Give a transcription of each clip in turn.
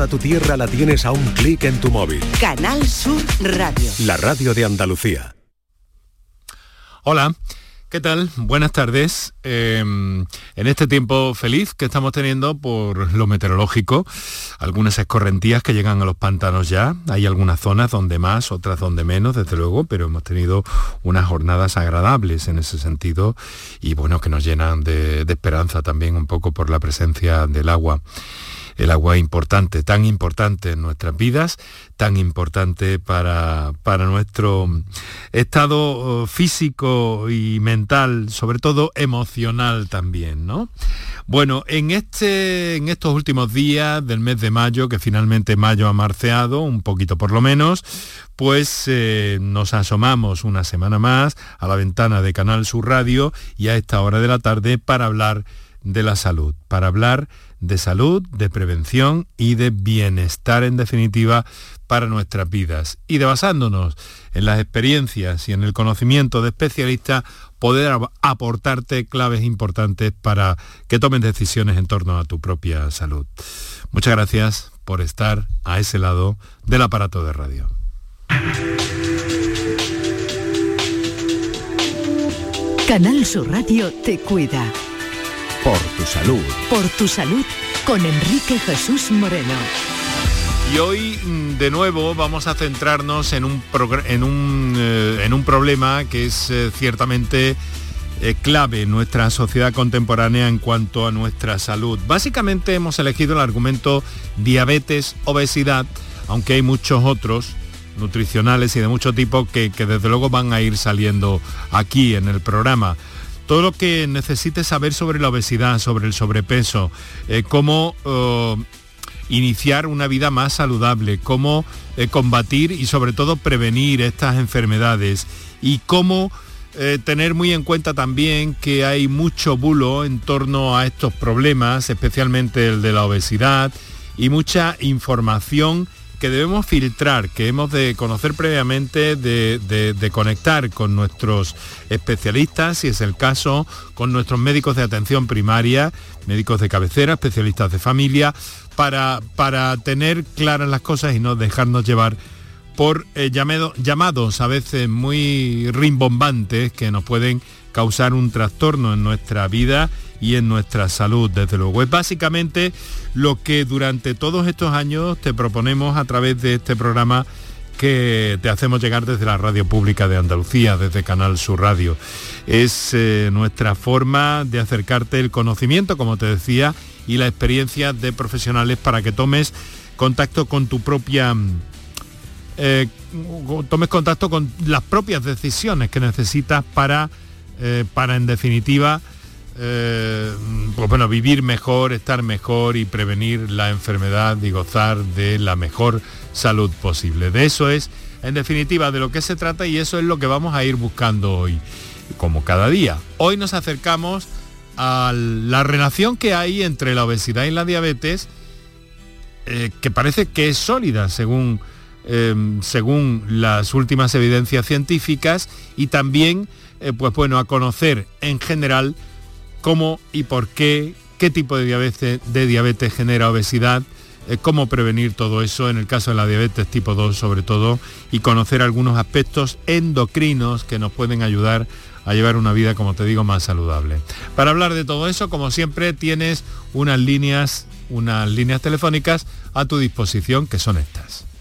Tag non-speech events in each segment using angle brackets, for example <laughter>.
A tu tierra la tienes a un clic en tu móvil. Canal Sur Radio. La radio de Andalucía. Hola. ¿Qué tal? Buenas tardes. Em, en este tiempo feliz que estamos teniendo por lo meteorológico, algunas escorrentías que llegan a los pantanos ya. Hay algunas zonas donde más, otras donde menos, desde luego, pero hemos tenido unas jornadas agradables en ese sentido y bueno, que nos llenan de esperanza también un poco por la presencia del agua el agua importante, tan importante en nuestras vidas, tan importante para, para nuestro estado oh, físico y mental, sobre todo emocional también, ¿no? Bueno, en, este, en estos últimos días del mes de mayo, que finalmente mayo ha marceado, un poquito por lo menos, pues eh, nos asomamos una semana más a la ventana de Canal Sur Radio y a esta hora de la tarde para hablar de la salud, para hablar de salud, de prevención y de bienestar en definitiva para nuestras vidas. Y de basándonos en las experiencias y en el conocimiento de especialistas, poder aportarte claves importantes para que tomen decisiones en torno a tu propia salud. Muchas gracias por estar a ese lado del aparato de radio. Canal Sur Radio te cuida. Por tu salud. Por tu salud con Enrique Jesús Moreno. Y hoy mm, de nuevo vamos a centrarnos en un, en un, eh, en un problema que es eh, ciertamente eh, clave en nuestra sociedad contemporánea en cuanto a nuestra salud. Básicamente hemos elegido el argumento diabetes, obesidad, aunque hay muchos otros nutricionales y de mucho tipo que, que desde luego van a ir saliendo aquí en el programa todo lo que necesites saber sobre la obesidad, sobre el sobrepeso, eh, cómo eh, iniciar una vida más saludable, cómo eh, combatir y sobre todo prevenir estas enfermedades y cómo tener muy en cuenta también que hay mucho bulo en torno a estos problemas, especialmente el de la obesidad y mucha información que debemos filtrar, que hemos de conocer previamente, de, conectar con nuestros especialistas, si es el caso, con nuestros médicos de atención primaria, médicos de cabecera, especialistas de familia, para, para tener claras las cosas y no dejarnos llevar por eh, llamados a veces muy rimbombantes que nos pueden causar un trastorno en nuestra vida y en nuestra salud, desde luego. Es básicamente lo que durante todos estos años te proponemos a través de este programa que te hacemos llegar desde la radio pública de Andalucía, desde Canal Sur Radio. Es eh, nuestra forma de acercarte el conocimiento, como te decía, y la experiencia de profesionales para que tomes contacto con tu propia... Eh, tomes contacto con las propias decisiones que necesitas para, eh, para en definitiva, eh, pues bueno, vivir mejor, estar mejor y prevenir la enfermedad y gozar de la mejor salud posible. De eso es, en definitiva, de lo que se trata y eso es lo que vamos a ir buscando hoy, como cada día. Hoy nos acercamos a la relación que hay entre la obesidad y la diabetes, eh, que parece que es sólida según, em, según las últimas evidencias científicas y también, eh, pues bueno, a conocer en general cómo y por qué, qué tipo de diabetes, de diabetes genera obesidad, eh, cómo prevenir todo eso en el caso de la diabetes tipo 2 sobre todo y conocer algunos aspectos endocrinos que nos pueden ayudar a llevar una vida, como te digo, más saludable. Para hablar de todo eso, como siempre, tienes unas líneas, unas líneas telefónicas a tu disposición que son estas.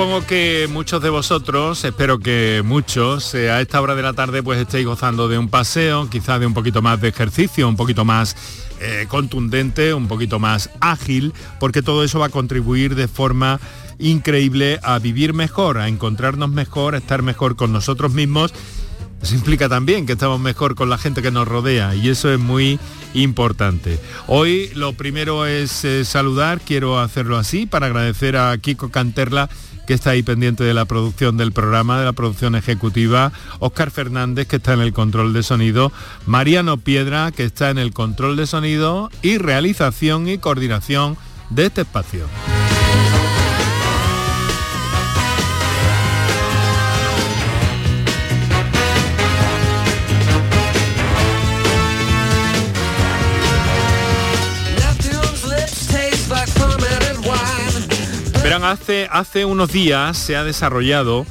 Supongo que muchos de vosotros, espero que muchos, eh, a esta hora de la tarde pues estéis gozando de un paseo, quizás de un poquito más de ejercicio, un poquito más eh, contundente, un poquito más ágil, porque todo eso va a contribuir de forma increíble a vivir mejor, a encontrarnos mejor, a estar mejor con nosotros mismos Eso implica también que estamos mejor con la gente que nos rodea y eso es muy importante. Hoy lo primero es eh, saludar, quiero hacerlo así para agradecer a Kiko Canterla que está ahí pendiente de la producción del programa, de la producción ejecutiva, Óscar Fernández, que está en el control de sonido, Mariano Piedra, que está en el control de sonido y realización y coordinación de este espacio. Hace, unos días se ha desarrollado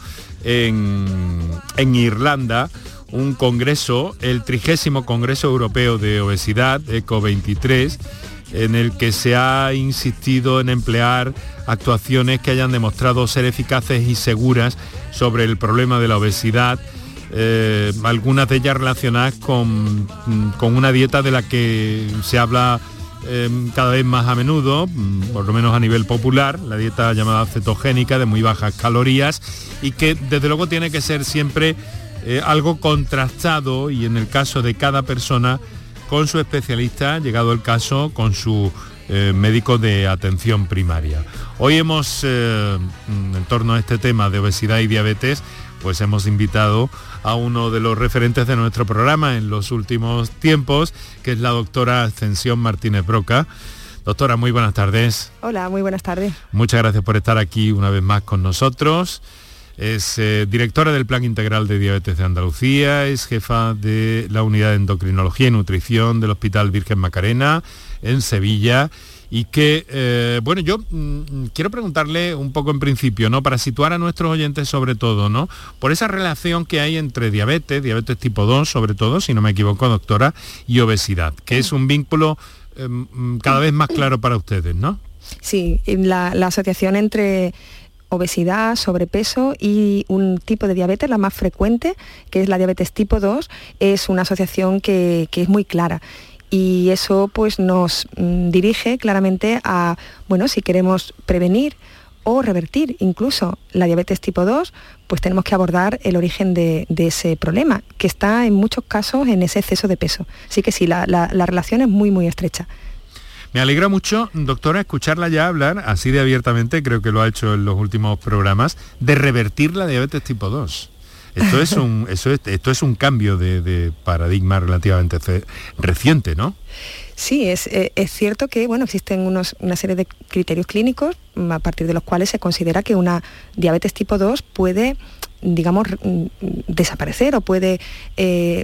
en, Irlanda un congreso, el trigésimo Congreso Europeo de Obesidad, ECO 23, en el que se ha insistido en emplear actuaciones que hayan demostrado ser eficaces y seguras sobre el problema de la obesidad, eh, algunas de ellas relacionadas con, una dieta de la que se habla eh, cada vez más a menudo, mm, por lo menos a nivel popular, la dieta llamada cetogénica de muy bajas calorías y que desde luego tiene que ser siempre eh, algo contrastado y en el caso de cada persona con su especialista, llegado el caso, con su eh, médico de atención primaria. Hoy hemos, eh, en torno a este tema de obesidad y diabetes, pues hemos invitado a uno de los referentes de nuestro programa en los últimos tiempos, que es la doctora Ascensión Martínez Broca. Doctora, muy buenas tardes. Hola, muy buenas tardes. Muchas gracias por estar aquí una vez más con nosotros. Es eh, directora del Plan Integral de Diabetes de Andalucía, es jefa de la Unidad de Endocrinología y Nutrición del Hospital Virgen Macarena en Sevilla y que, eh, bueno, yo mm, quiero preguntarle un poco en principio, ¿no? Para situar a nuestros oyentes sobre todo, ¿no? Por esa relación que hay entre diabetes, diabetes tipo 2 sobre todo, si no me equivoco, doctora, y obesidad, que es un vínculo em, cada vez más claro para ustedes, ¿no? Sí, la, asociación entre obesidad, sobrepeso y un tipo de diabetes, la más frecuente, que es la diabetes tipo 2, es una asociación que es muy clara y eso pues nos mm, dirige claramente a, bueno, si queremos prevenir o revertir incluso la diabetes tipo 2, pues tenemos que abordar el origen de, ese problema, que está en muchos casos en ese exceso de peso. Así que sí, la, la, la relación es muy, muy estrecha. Me alegra mucho, doctora, escucharla ya hablar así de abiertamente, creo que lo ha hecho en los últimos programas, de revertir la diabetes tipo 2. Esto es un, esto es un cambio de, paradigma relativamente reciente, ¿no? Sí, es, eh, es, cierto que bueno, existen unos, una serie de criterios clínicos a partir de los cuales se considera que una diabetes tipo 2 puede, digamos, desaparecer o puede eh,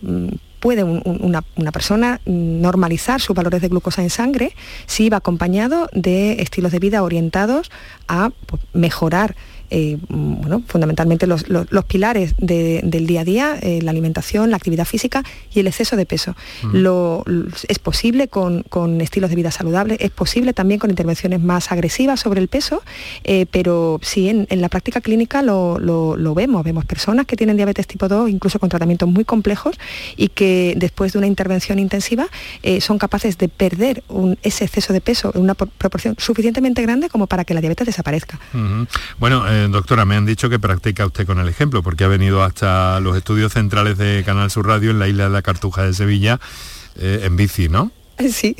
puede un, una, una, persona normalizar sus valores de glucosa en sangre si va acompañado de estilos de vida orientados a pues, mejorar eh, bueno, fundamentalmente los, los, los pilares de, del día a día, eh, la alimentación, la actividad física y el exceso de peso. Mm. Lo, es posible con, con, estilos de vida saludables, es posible también con intervenciones más agresivas sobre el peso, eh, pero sí en, en, la práctica clínica lo, lo, vemos, vemos personas que tienen diabetes tipo 2, incluso con tratamientos muy complejos y que después de una intervención intensiva son capaces de perder un, ese exceso de peso en una proporción suficientemente grande como para que la diabetes desaparezca. Uh -huh. Bueno, eh, doctora, me han dicho que practica usted con el ejemplo, porque ha venido hasta los estudios centrales de Canal Sur Radio en la isla de la Cartuja de Sevilla eh, en bici, ¿no? <laughs> Sí,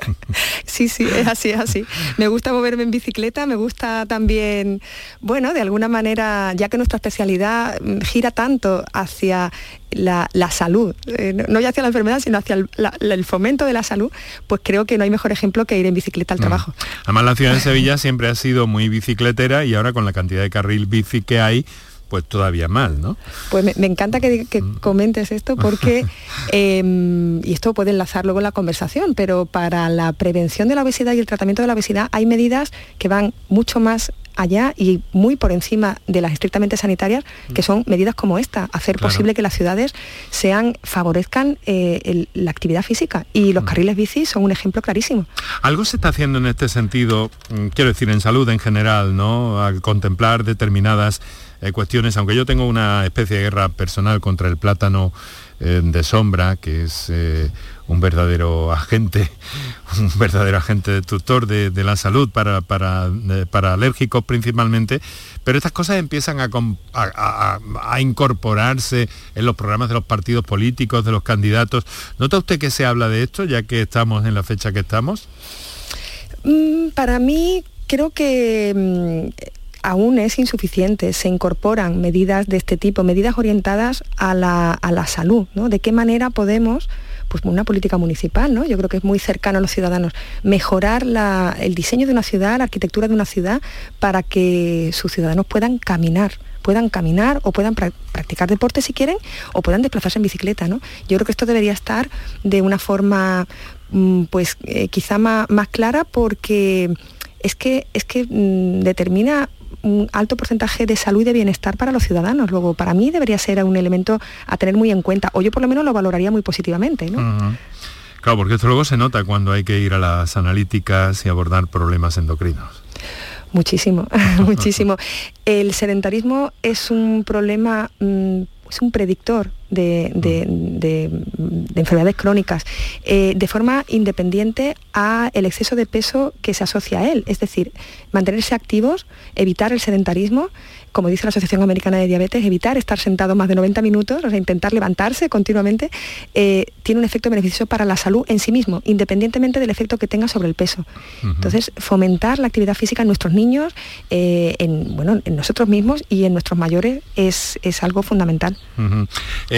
<laughs> sí, sí, es así, es así. Me gusta moverme en bicicleta, me gusta también, bueno, de alguna manera, ya que nuestra especialidad gira tanto hacia la, la salud, eh, no ya hacia la enfermedad, sino hacia el, la, el, fomento de la salud, pues creo que no hay mejor ejemplo que ir en bicicleta al trabajo. Además, la ciudad de Sevilla siempre ha sido muy bicicletera y ahora con la cantidad de carril bici que hay, pues todavía mal, ¿no? Pues me, me encanta que, que, comentes esto porque, <laughs> eh, y esto puede enlazar luego en la conversación, pero para la prevención de la obesidad y el tratamiento de la obesidad hay medidas que van mucho más allá y muy por encima de las estrictamente sanitarias, que son medidas como esta, hacer claro. posible que las ciudades sean, favorezcan eh, el, la actividad física. Y los mm. carriles bici son un ejemplo clarísimo. Algo se está haciendo en este sentido, mm, quiero decir, en salud en general, ¿no? Al contemplar determinadas eh, cuestiones, aunque yo tengo una especie de guerra personal contra el plátano eh, de sombra, que es eh, un verdadero agente, <laughs> un verdadero agente de tutor de, la salud para, para, para, alérgicos principalmente, pero estas cosas empiezan a, a, incorporarse en los programas de los partidos políticos, de los candidatos. ¿Nota usted que se habla de esto, ya que estamos en la fecha que estamos? Mm, para mí creo que mm, aún es insuficiente. Se incorporan medidas de este tipo, medidas orientadas a la, salud, ¿no? De qué manera podemos pues una política municipal, ¿no? Yo creo que es muy cercano a los ciudadanos. Mejorar el diseño de una ciudad, la arquitectura de una ciudad, para que sus ciudadanos puedan caminar puedan caminar o puedan practicar deporte si quieren o puedan desplazarse en bicicleta. ¿no? Yo creo que esto debería estar de una forma mm, pues eh, quizá más, más, clara porque es que, es que mm, determina un alto porcentaje de salud y de bienestar para los ciudadanos. Luego, para mí debería ser un elemento a tener muy en cuenta, o yo por lo menos lo valoraría muy positivamente. Claro, porque esto luego se nota cuando hay que ir a las analíticas y abordar problemas endocrinos. Muchísimo, <laughs> <laughs> muchísimo. El sedentarismo es un problema, mm, es un predictor de, enfermedades crónicas, eh, de forma independiente a el exceso de peso que se asocia a él. Es decir, mantenerse activos, evitar el sedentarismo como dice la Asociación Americana de Diabetes, evitar estar sentado más de 90 minutos, o sea, intentar levantarse continuamente, eh, tiene un efecto beneficioso para la salud en sí mismo, independientemente del efecto que tenga sobre el peso. Entonces, fomentar la actividad física en nuestros niños, eh, en, bueno, en nosotros mismos y en nuestros mayores es, algo fundamental.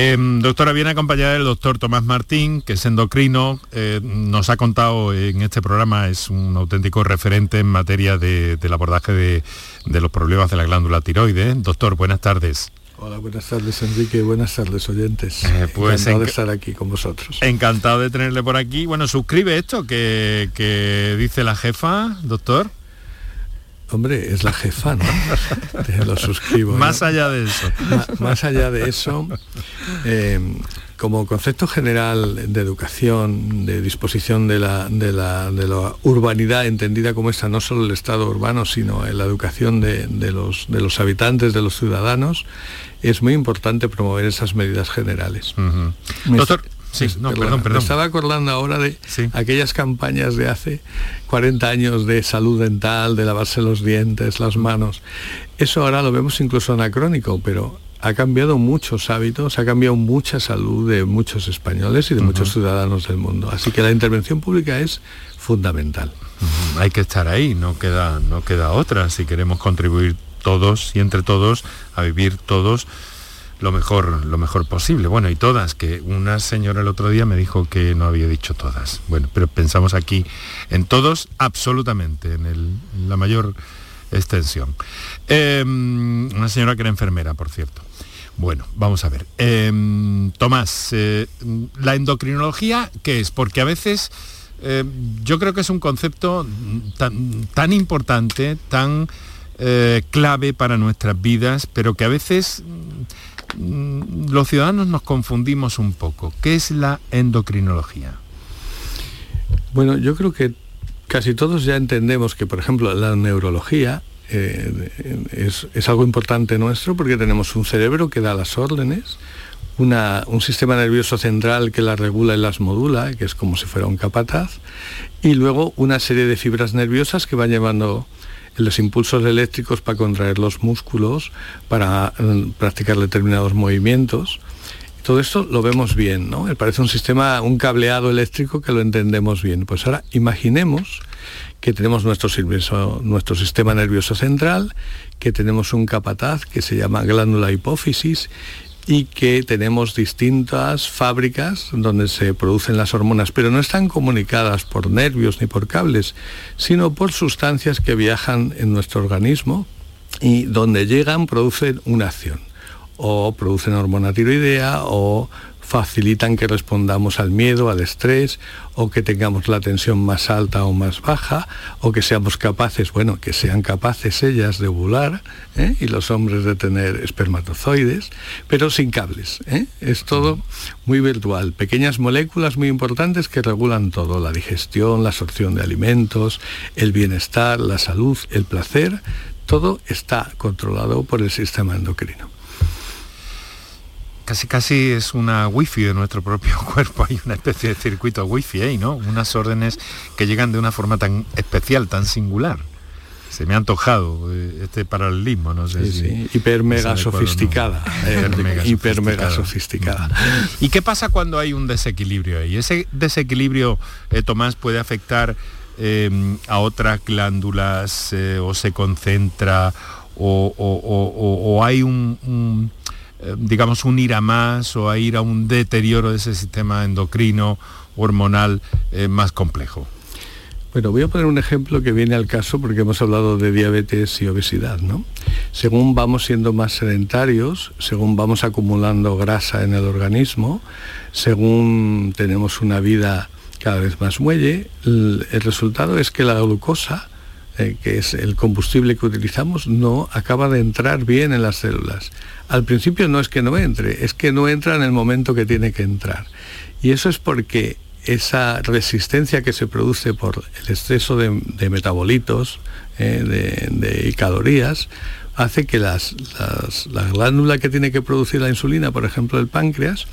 Em, doctora, viene acompañada del doctor Tomás Martín, que es endocrino, eh, nos ha contado en este programa, es un auténtico referente en materia del abordaje de de los problemas de la glándula tiroides. Doctor, buenas tardes. Hola, buenas tardes Enrique, buenas tardes oyentes. Eh, pues encantado de estar aquí con vosotros. Encantado de tenerle por aquí. Bueno, suscribe esto que, que dice la jefa, doctor. Hombre, es la jefa, ¿no? lo suscribo. Más allá de eso. más allá de eso, eh, como concepto general de educación, de disposición de la, de, la, urbanidad entendida como esta, no solo el estado urbano, sino en la educación de, los, de los habitantes, de los ciudadanos, es muy importante promover esas medidas generales. Doctor, Sí, no, perdón, perdón. Me estaba acordando ahora de aquellas campañas de hace 40 años de salud dental, de lavarse los dientes, las manos. Eso ahora lo vemos incluso anacrónico, pero ha cambiado muchos hábitos, ha cambiado mucha salud de muchos españoles y de muchos ciudadanos del mundo. Así que la intervención pública es fundamental. Hay que estar ahí, no queda, no queda otra si queremos contribuir todos y entre todos a vivir todos lo mejor, lo mejor posible. Bueno, y todas, que una señora el otro día me dijo que no había dicho todas. Bueno, pero pensamos aquí en todos absolutamente, en, la mayor extensión. Em, una señora que era enfermera, por cierto. Bueno, vamos a ver. Em, Tomás, eh, la endocrinología, ¿qué es? Porque a veces eh, yo creo que es un concepto tan, tan importante, tan eh, clave para nuestras vidas, pero que a veces los ciudadanos nos confundimos un poco. ¿Qué es la endocrinología? Bueno, yo creo que casi todos ya entendemos que, por ejemplo, la neurología eh, es, algo importante nuestro porque tenemos un cerebro que da las órdenes, un sistema nervioso central que las regula y las modula, que es como si fuera un capataz, y luego una serie de fibras nerviosas que van llevando los impulsos eléctricos para contraer los músculos, para mm, practicar determinados movimientos. Todo esto lo vemos bien, ¿no? Parece un sistema, un cableado eléctrico que lo entendemos bien. Pues ahora imaginemos que tenemos nuestro, nuestro sistema nervioso central, que tenemos un capataz que se llama glándula hipófisis y que tenemos distintas fábricas donde se producen las hormonas, pero no están comunicadas por nervios ni por cables, sino por sustancias que viajan en nuestro organismo y donde llegan producen una acción. O producen hormona tiroidea o facilitan que respondamos al miedo, al estrés, o que tengamos la tensión más alta o más baja, o que seamos capaces, bueno, que sean capaces ellas de ovular ¿eh? y los hombres de tener espermatozoides, pero sin cables. ¿eh? Es todo muy virtual. Pequeñas moléculas muy importantes que regulan todo, la digestión, la absorción de alimentos, el bienestar, la salud, el placer, todo está controlado por el sistema endocrino. Casi casi es una wifi de nuestro propio <laughs> cuerpo, hay una especie de circuito wifi ahí, ¿no? Unas órdenes que llegan de una forma tan especial, tan singular. Se me ha antojado eh, este paralelismo, no sé Sí, si sí, hiper mega no. sofisticada. <laughs> eh, Hiper mega hiper mega sofisticada. ¿Y qué pasa cuando hay un desequilibrio ahí? ¿Ese desequilibrio, eh, Tomás, puede afectar eh, a otras glándulas eh, o se concentra o, o- o- o- o hay un, un, eh, digamos, un ir a más o a ir a un deterioro de ese sistema endocrino, hormonal eh, más complejo? Bueno, voy a poner un ejemplo que viene al caso porque hemos hablado de diabetes y obesidad, ¿no? Según vamos siendo más sedentarios, según vamos acumulando grasa en el organismo, según tenemos una vida cada vez más muelle, el, el resultado es que la glucosa, eh, que es el combustible que utilizamos, no acaba de entrar bien en las células. Al principio no es que no entre, es que no entra en el momento que tiene que entrar. Y eso es porque esa resistencia que se produce por el exceso de, metabolitos, eh, de, calorías, hace que las- la glándula que tiene que producir la insulina, por ejemplo el páncreas,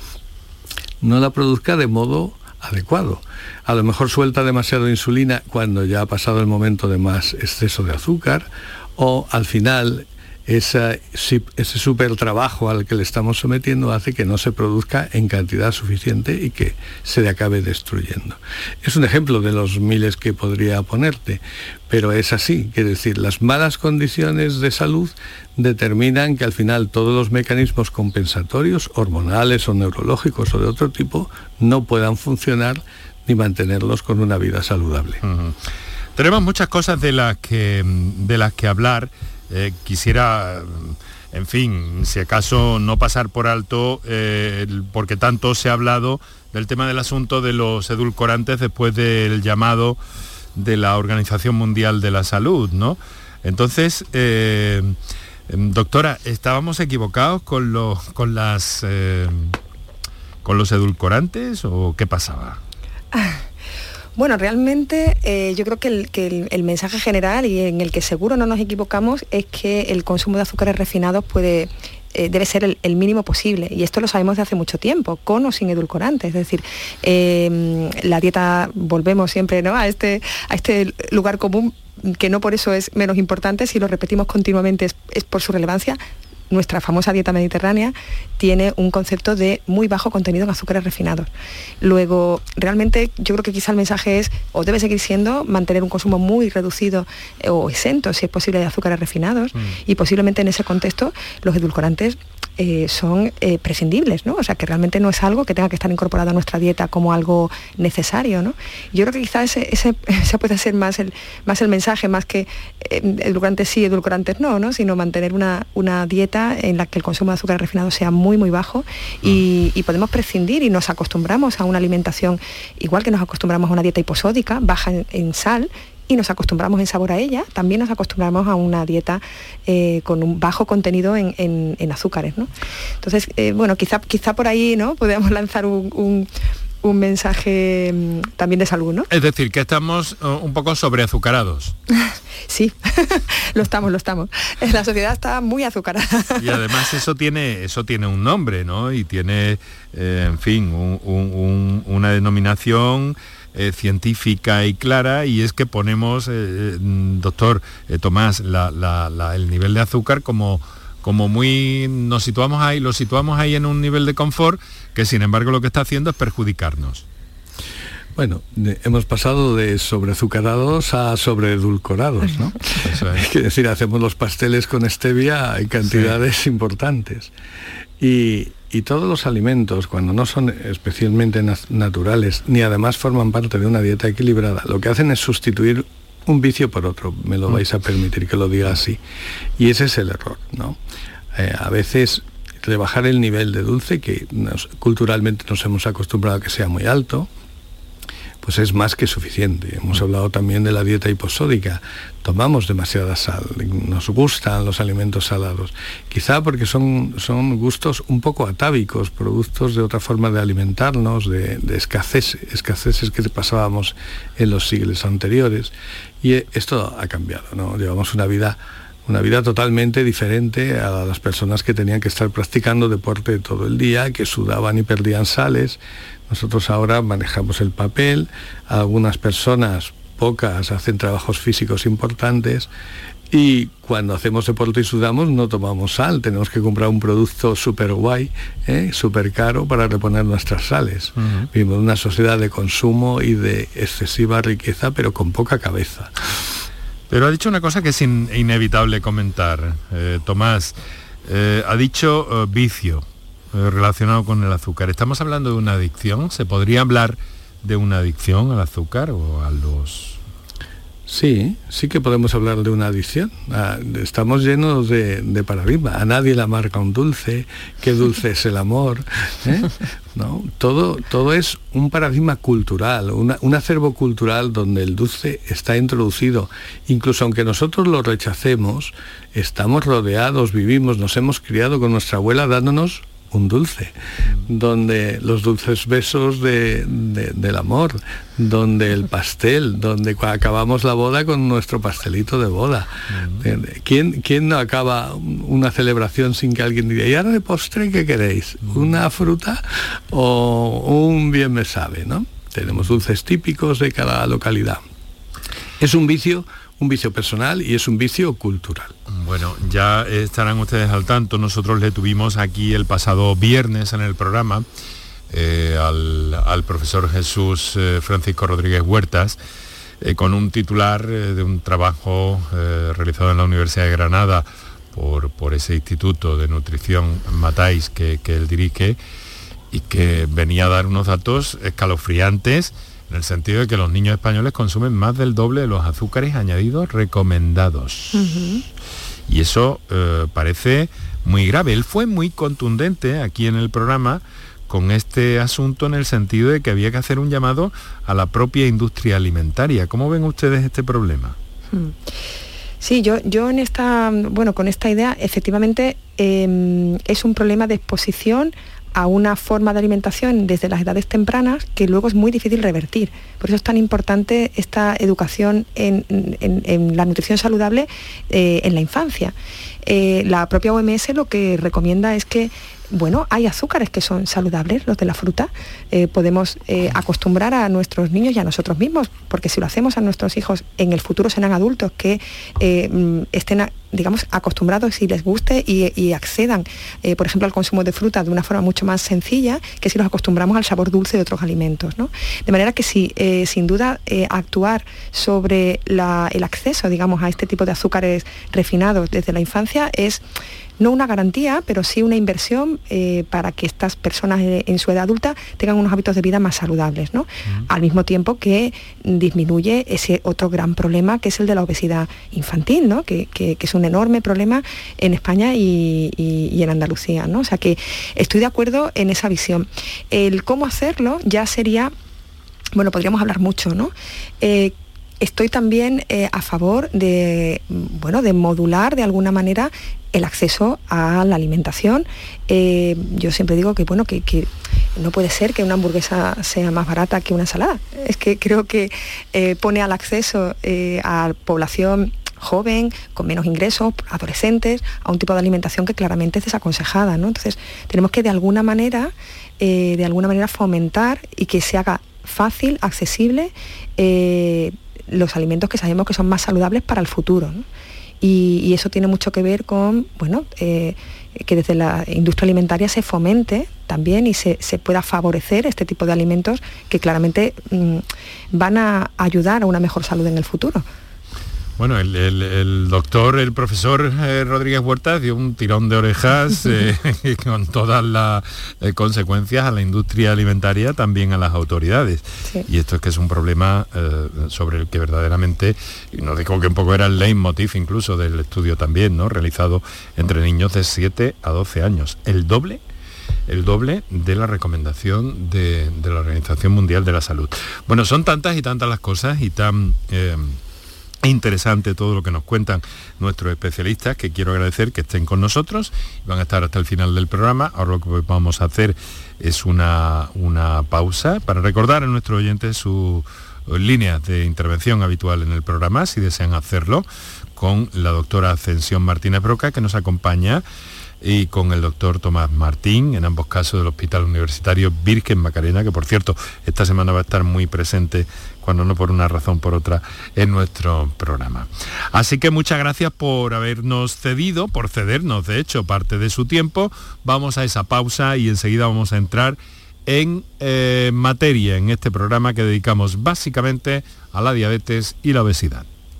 no la produzca de modo adecuado. A lo mejor suelta demasiado insulina cuando ya ha pasado el momento de más exceso de azúcar o al final esa- ese super trabajo al que le estamos sometiendo hace que no se produzca en cantidad suficiente y que se le acabe destruyendo. Es un ejemplo de los miles que podría ponerte, pero es así, quiere decir, las malas condiciones de salud determinan que al final todos los mecanismos compensatorios, hormonales o neurológicos o de otro tipo, no puedan funcionar ni mantenerlos con una vida saludable. Tenemos muchas cosas de las que, de las que hablar. Eh, quisiera, en fin, si acaso no pasar por alto, eh, porque tanto se ha hablado del tema del asunto de los edulcorantes después del llamado de la Organización Mundial de la Salud, ¿no? Entonces, eh, em, doctora, ¿estábamos equivocados con los, con las, con los edulcorantes o qué pasaba? <laughs> Bueno, realmente eh, yo creo que, el, mensaje general y en el que seguro no nos equivocamos es que el consumo de azúcares refinados eh, debe ser el, mínimo posible y esto lo sabemos de hace mucho tiempo, con o sin edulcorantes. Es decir, eh, la dieta, volvemos siempre ¿no? a, este, a este lugar común que no por eso es menos importante, si lo repetimos continuamente es por su relevancia, nuestra famosa dieta mediterránea tiene un concepto de muy bajo contenido en azúcares refinados. Luego, realmente yo creo que quizá el mensaje es, o debe seguir siendo, mantener un consumo muy reducido eh, o exento, si es posible, de azúcares refinados. Y posiblemente en ese contexto los edulcorantes eh, son eh, prescindibles, ¿no? O sea, que realmente no es algo que tenga que estar incorporado a nuestra dieta como algo necesario, ¿no? Yo creo que quizá ese, ese, <laughs> ese puede ser más el, más el mensaje, más que edulcorantes sí, edulcorantes no, ¿no? Sino mantener una, una dieta en la que el consumo de azúcar refinado sea muy, muy bajo y, podemos prescindir y nos acostumbramos a una alimentación, igual que nos acostumbramos a una dieta hiposódica, baja en, sal, y nos acostumbramos en sabor a ella, también nos acostumbramos a una dieta eh, con un bajo contenido en, en- azúcares. ¿no? Entonces, eh, bueno, quizá, quizá por ahí ¿no? <laughs> lanzar un- un mensaje mm, también de salud, ¿no? Es decir, que estamos uh, un poco sobreazucarados. <laughs> Sí, <laughs> lo estamos, lo estamos. La sociedad está muy azucarada. Y además eso tiene, eso tiene un nombre, ¿no? Y tiene, eh, en fin, un- un- un- una denominación eh, científica y clara, y es que ponemos, eh, doctor eh, Tomás, la- la- la- el nivel de azúcar como como muy nos situamos ahí, lo situamos ahí en un nivel de confort que sin embargo lo que está haciendo es perjudicarnos. Bueno, hemos pasado de sobreazucarados a sobreedulcorados, ¿no? <laughs> Eso es. Es decir, hacemos los pasteles con stevia en cantidades importantes. Y, y todos los alimentos, cuando no son especialmente nat- naturales, ni además forman parte de una dieta equilibrada, lo que hacen es sustituir un vicio por otro. Me lo vais a permitir que lo diga así. Y ese es el error, ¿no? Eh, a veces rebajar el nivel de dulce, que nos- culturalmente nos hemos acostumbrado a que sea muy alto, pues es más que suficiente. Hemos hablado también de la dieta hiposódica. Tomamos demasiada sal, nos gustan los alimentos salados. Quizá porque son, son gustos un poco atávicos, productos de otra forma de alimentarnos, de, de escasez, escaseces que pasábamos en los siglos anteriores. Y esto ha cambiado, ¿no? Llevamos una vida una vida totalmente diferente a las personas que tenían que estar practicando deporte todo el día, que sudaban y perdían sales. Nosotros ahora manejamos el papel, algunas personas, pocas, hacen trabajos físicos importantes y cuando hacemos deporte y sudamos no tomamos sal, tenemos que comprar un producto súper guay, ¿eh? súper caro para reponer nuestras sales. Vivimos en una sociedad de consumo y de excesiva riqueza, pero con poca cabeza. Pero ha dicho una cosa que es inevitable comentar, eh, Tomás. Eh, ha dicho vicio relacionado con el azúcar. ¿Estamos hablando de una adicción? ¿Se podría hablar de una adicción al azúcar o a los Sí, sí que podemos hablar de una adicción. Ah, estamos llenos de, paradigma. A nadie le marca un dulce, qué dulce es el amor. ¿eh? ¿No? Todo, todo es un paradigma cultural, un acervo cultural donde el dulce está introducido. Incluso aunque nosotros lo rechacemos, estamos rodeados, vivimos, nos hemos criado con nuestra abuela dándonos un dulce, donde los dulces besos del amor, donde el pastel, donde acabamos la boda con nuestro pastelito de boda. ¿Quién, ¿Quién no acaba una celebración sin que alguien diga, ¿y ahora de postre qué queréis? ¿Una fruta o un bien me sabe? ¿no? Tenemos dulces típicos de cada localidad. Es un vicio un vicio personal y es un vicio cultural. Bueno, ya estarán ustedes al tanto, nosotros le tuvimos aquí el pasado viernes en el programa eh, al, profesor Jesús eh, Francisco Rodríguez Huertas, eh, con un titular de un trabajo realizado en la Universidad de Granada por, por ese Instituto de Nutrición Matáis que, que él dirige y que venía a dar unos datos escalofriantes en el sentido de que los niños españoles consumen más del doble de los azúcares añadidos recomendados. Y eso eh, parece muy grave. Él fue muy contundente aquí en el programa con este asunto en el sentido de que había que hacer un llamado a la propia industria alimentaria. ¿Cómo ven ustedes este problema? Hmm. Sí, yo, yo en esta, bueno, con esta idea, efectivamente em, es un problema de exposición a una forma de alimentación desde las edades tempranas que luego es muy difícil revertir. Por eso es tan importante esta educación en, la nutrición saludable eh, en la infancia. Eh, la propia OMS lo que recomienda es que bueno, hay azúcares que son saludables, los de la fruta. Eh, podemos acostumbrar a nuestros niños y a nosotros mismos, porque si lo hacemos a nuestros hijos, en el futuro serán adultos que mm, estén digamos, acostumbrados y les guste y, accedan, eh, por ejemplo, al consumo de fruta de una forma mucho más sencilla que si los acostumbramos al sabor dulce de otros alimentos. ¿no? De manera que sí, eh, sin duda, eh, actuar sobre el acceso, digamos, a este tipo de azúcares refinados desde la infancia es no una garantía, pero sí una inversión eh, para que estas personas en su edad adulta tengan unos hábitos de vida más saludables, ¿no? Al mismo tiempo que disminuye ese otro gran problema que es el de la obesidad infantil, ¿no? que, es un enorme problema en España y, en Andalucía. ¿no? O sea que estoy de acuerdo en esa visión. El cómo hacerlo ya sería bueno, podríamos hablar mucho, ¿no? Eh, estoy también eh, a favor de, bueno, de modular de alguna manera el acceso a la alimentación. Eh, yo siempre digo que, bueno, que, no puede ser que una hamburguesa sea más barata que una ensalada. Es que creo que pone al acceso a población joven, con menos ingresos, adolescentes, a un tipo de alimentación que claramente es desaconsejada. ¿no? Entonces, tenemos que de alguna manera, de alguna manera fomentar y que se haga fácil, accesible los alimentos que sabemos que son más saludables para el futuro. Y, eso tiene mucho que ver con, bueno, eh, que desde la industria alimentaria se fomente también y se, pueda favorecer este tipo de alimentos que claramente mm, van a ayudar a una mejor salud en el futuro. Bueno, el, doctor, el profesor eh, Rodríguez Huerta dio un tirón de orejas <laughs> eh, <laughs> con todas las eh, consecuencias a la industria alimentaria, también a las autoridades. Y esto es que es un problema sobre el que verdaderamente, y no digo que un poco era el leitmotiv incluso del estudio también, ¿no? Realizado entre niños de 7 a 12 años. El doble el doble de la recomendación de, de, la Organización Mundial de la Salud. Bueno, son tantas y tantas las cosas y tan interesante todo lo que nos cuentan nuestros especialistas, que quiero agradecer que estén con nosotros. Van a estar hasta el final del programa. Ahora lo que vamos a hacer es una, una pausa para recordar a nuestros oyentes su líneas de intervención habitual en el programa, si desean hacerlo, con la doctora Ascensión Martínez Broca, que nos acompaña, y con el doctor Tomás Martín, en ambos casos del Hospital Universitario Virgen Macarena, que por cierto esta semana va a estar muy presente, cuando no por una razón, por otra, en nuestro programa. Así que muchas gracias por habernos cedido, por cedernos de hecho parte de su tiempo. Vamos a esa pausa y enseguida vamos a entrar en eh, materia en este programa que dedicamos básicamente a la diabetes y la obesidad.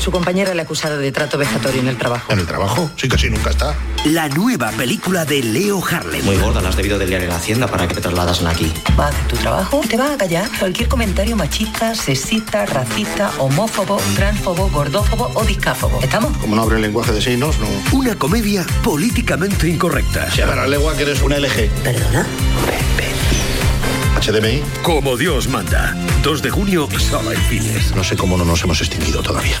Su compañera le ha acusado de trato vejatorio en el trabajo. ¿En el trabajo? Sí, casi nunca está. La nueva película de Leo Harlem. Muy gorda, la has debido de liar en la hacienda para que te trasladasen aquí. Va a hacer tu trabajo, te va a callar cualquier comentario machista, sexista, racista, homófobo, transfobo, gordófobo o discáfobo. ¿Estamos? Como no abre el lenguaje de signos, no. Una comedia políticamente incorrecta. Se la lengua que eres un LG. ¿Perdona? HDMI. Como Dios manda. 2 de junio, solo en cines. No sé cómo no nos hemos extinguido todavía.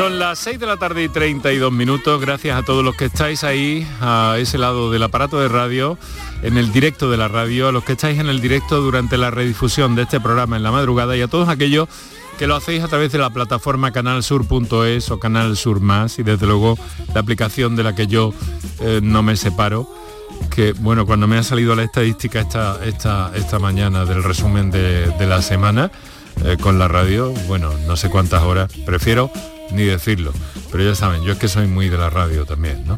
Son las 6 de la tarde y 32 minutos. Gracias a todos los que estáis ahí, a ese lado del aparato de radio, en el directo de la radio, a los que estáis en el directo durante la redifusión de este programa en la madrugada y a todos aquellos que lo hacéis a través de la plataforma canalsur.es o Canal Sur Más y desde luego la aplicación de la que yo eh, no me separo que bueno cuando me ha salido la estadística esta, esta, esta mañana del resumen de, la semana eh, con la radio, bueno, no sé cuántas horas, prefiero ni decirlo, pero ya saben, yo es que soy muy de la radio también, ¿no?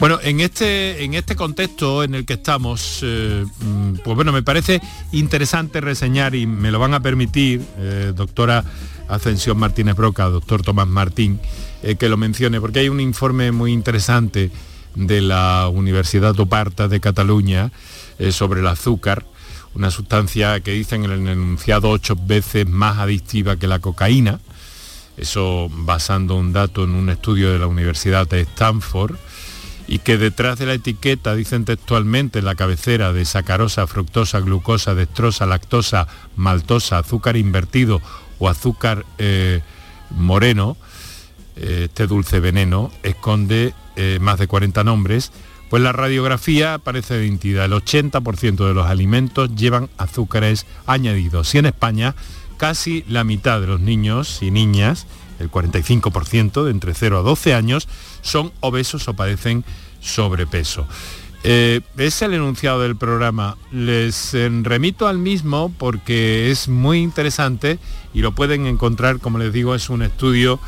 Bueno, en este, en este contexto en el que estamos, eh, mm, pues bueno, me parece interesante reseñar y me lo van a permitir, eh, doctora Ascensión Martínez Broca, doctor Tomás Martín, eh, que lo mencione, porque hay un informe muy interesante de la Universidad Oparta de Cataluña sobre el azúcar, una sustancia que dicen en el enunciado ocho veces más adictiva que la cocaína, eso basando un dato en un estudio de la Universidad de Stanford, y que detrás de la etiqueta dicen textualmente en la cabecera de sacarosa, fructosa, glucosa, dextrosa, lactosa, maltosa, azúcar invertido o azúcar eh, moreno, eh, este dulce veneno esconde eh, más de 40 nombres, pues la radiografía parece de. El 80% de los alimentos llevan azúcares añadidos y en España casi la mitad de los niños y niñas, el 45% de entre 0 a 12 años, son obesos o padecen sobrepeso. Eh, es el enunciado del programa. Les eh, remito al mismo porque es muy interesante y lo pueden encontrar, como les digo, es un estudio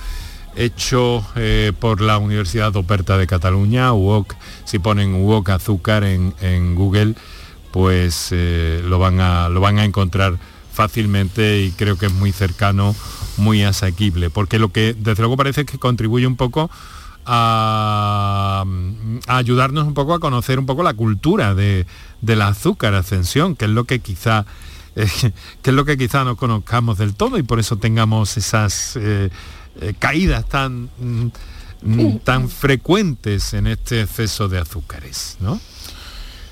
hecho eh, por la Universidad Operta de Cataluña, UOC, si ponen UOC azúcar en, Google, pues lo, van a, lo van a encontrar fácilmente y creo que es muy cercano, muy asequible, porque lo que desde luego parece que contribuye un poco a, ayudarnos un poco a conocer un poco la cultura de, la azúcar ascensión, que es lo que quizá <laughs> que es lo que quizá no conozcamos del todo y por eso tengamos esas eh, eh, caídas tan, mm, tan frecuentes en este exceso de azúcares, ¿no?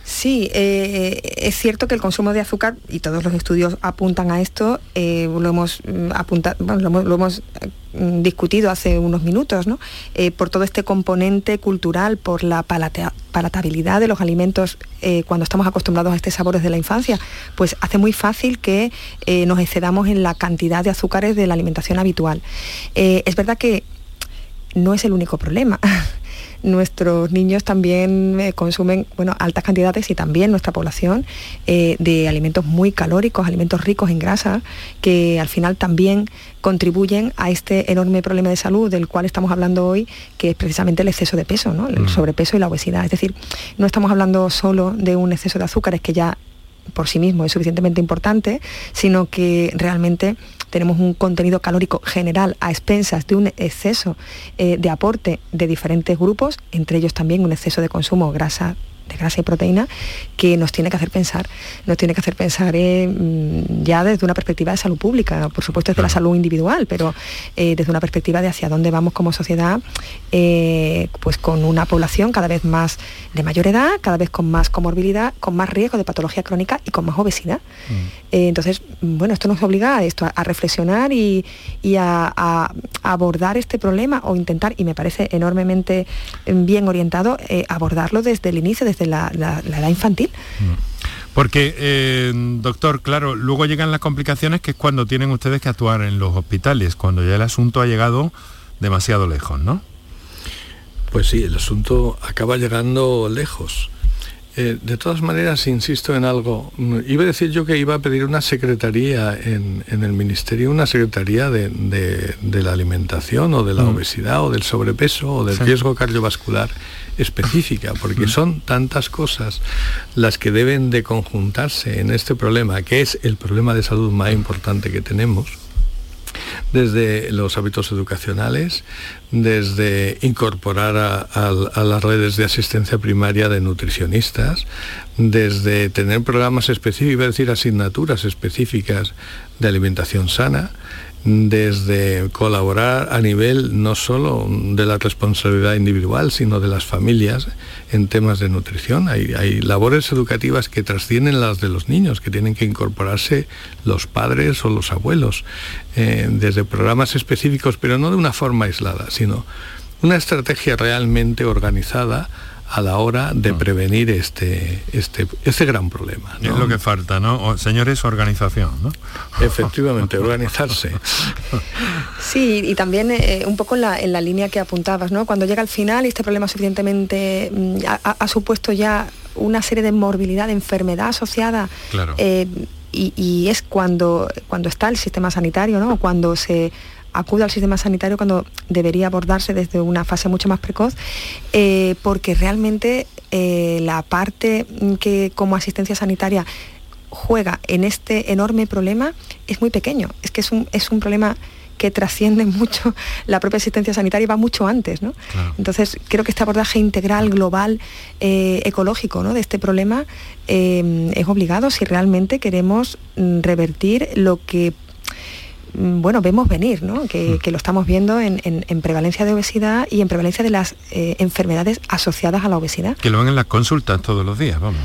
Sí, eh, es cierto que el consumo de azúcar, y todos los estudios apuntan a esto, eh, lo hemos, mm, apuntado, lo, hemos mm, discutido hace unos minutos, ¿no? Eh, por todo este componente cultural, por la palatabilidad de los alimentos cuando estamos acostumbrados a este sabor desde la infancia, pues hace muy fácil que nos excedamos en la cantidad de azúcares de la alimentación habitual. es verdad que no es el único problema. <laughs> nuestros niños también eh, consumen bueno, altas cantidades y también nuestra población eh, de alimentos muy calóricos, alimentos ricos en grasa, que al final también contribuyen a este enorme problema de salud del cual estamos hablando hoy, que es precisamente el exceso de peso, ¿no? el mm. sobrepeso y la obesidad. Es decir, no estamos hablando solo de un exceso de azúcares que ya por sí mismo es suficientemente importante, sino que realmente tenemos un contenido calórico general a expensas de un exceso eh, de aporte de diferentes grupos, entre ellos también un exceso de consumo grasa de grasa y proteína que nos tiene que hacer pensar, nos tiene que hacer pensar mm, ya desde una perspectiva de salud pública, por supuesto desde la salud individual, pero eh, desde una perspectiva de hacia dónde vamos como sociedad, eh, pues con una población cada vez más de mayor edad, cada vez con más comorbilidad, con más riesgo de patología crónica y con más obesidad. Mm. Eh, entonces, bueno, esto nos obliga a esto, a, reflexionar y, a, abordar este problema o intentar, y me parece enormemente bien orientado, abordarlo desde el inicio, desde la, edad infantil. Mm. Porque, eh, doctor, claro, luego llegan las complicaciones que es cuando tienen ustedes que actuar en los hospitales, cuando ya el asunto ha llegado demasiado lejos, ¿no? Pues sí, el asunto acaba llegando lejos. Eh, de todas maneras, insisto en algo. Iba a decir yo que iba a pedir una secretaría en, el Ministerio, una secretaría de, la alimentación o de la mm. obesidad o del sobrepeso o del riesgo cardiovascular específica, porque mm. son tantas cosas las que deben de conjuntarse en este problema, que es el problema de salud más importante que tenemos desde los hábitos educacionales, desde incorporar a, las redes de asistencia primaria de nutricionistas, desde tener programas específicos, es decir, asignaturas específicas de alimentación sana, desde colaborar a nivel no solo de la responsabilidad individual, sino de las familias en temas de nutrición. Hay, labores educativas que trascienden las de los niños, que tienen que incorporarse los padres o los abuelos, eh, desde programas específicos, pero no de una forma aislada, sino una estrategia realmente organizada a la hora de mm. prevenir este, este, este gran problema. Es lo que falta, ¿no? señores, organización, ¿no? <laughs> Efectivamente, organizarse. <laughs> Sí, y también eh, un poco en la, en la, línea que apuntabas, ¿no? Cuando llega al final y este problema suficientemente mm, ha, supuesto ya una serie de morbilidad, de enfermedad asociada. Claro. Eh, y, y, es cuando, cuando está el sistema sanitario, ¿no? Cuando se acude al sistema sanitario cuando debería abordarse desde una fase mucho más precoz, eh, porque realmente eh, la parte que como asistencia sanitaria juega en este enorme problema es muy pequeño. Es que es un, es un problema que trasciende <laughs> mucho la propia asistencia sanitaria y va mucho antes. ¿no? Entonces, creo que este abordaje integral, global, eh, ecológico ¿no? de este problema es obligado si realmente queremos mm, revertir lo que bueno, vemos venir, ¿no? que, mm. lo estamos viendo en, prevalencia de obesidad y en prevalencia de las eh, enfermedades asociadas a la obesidad. Que lo ven en las consultas todos los días, vamos.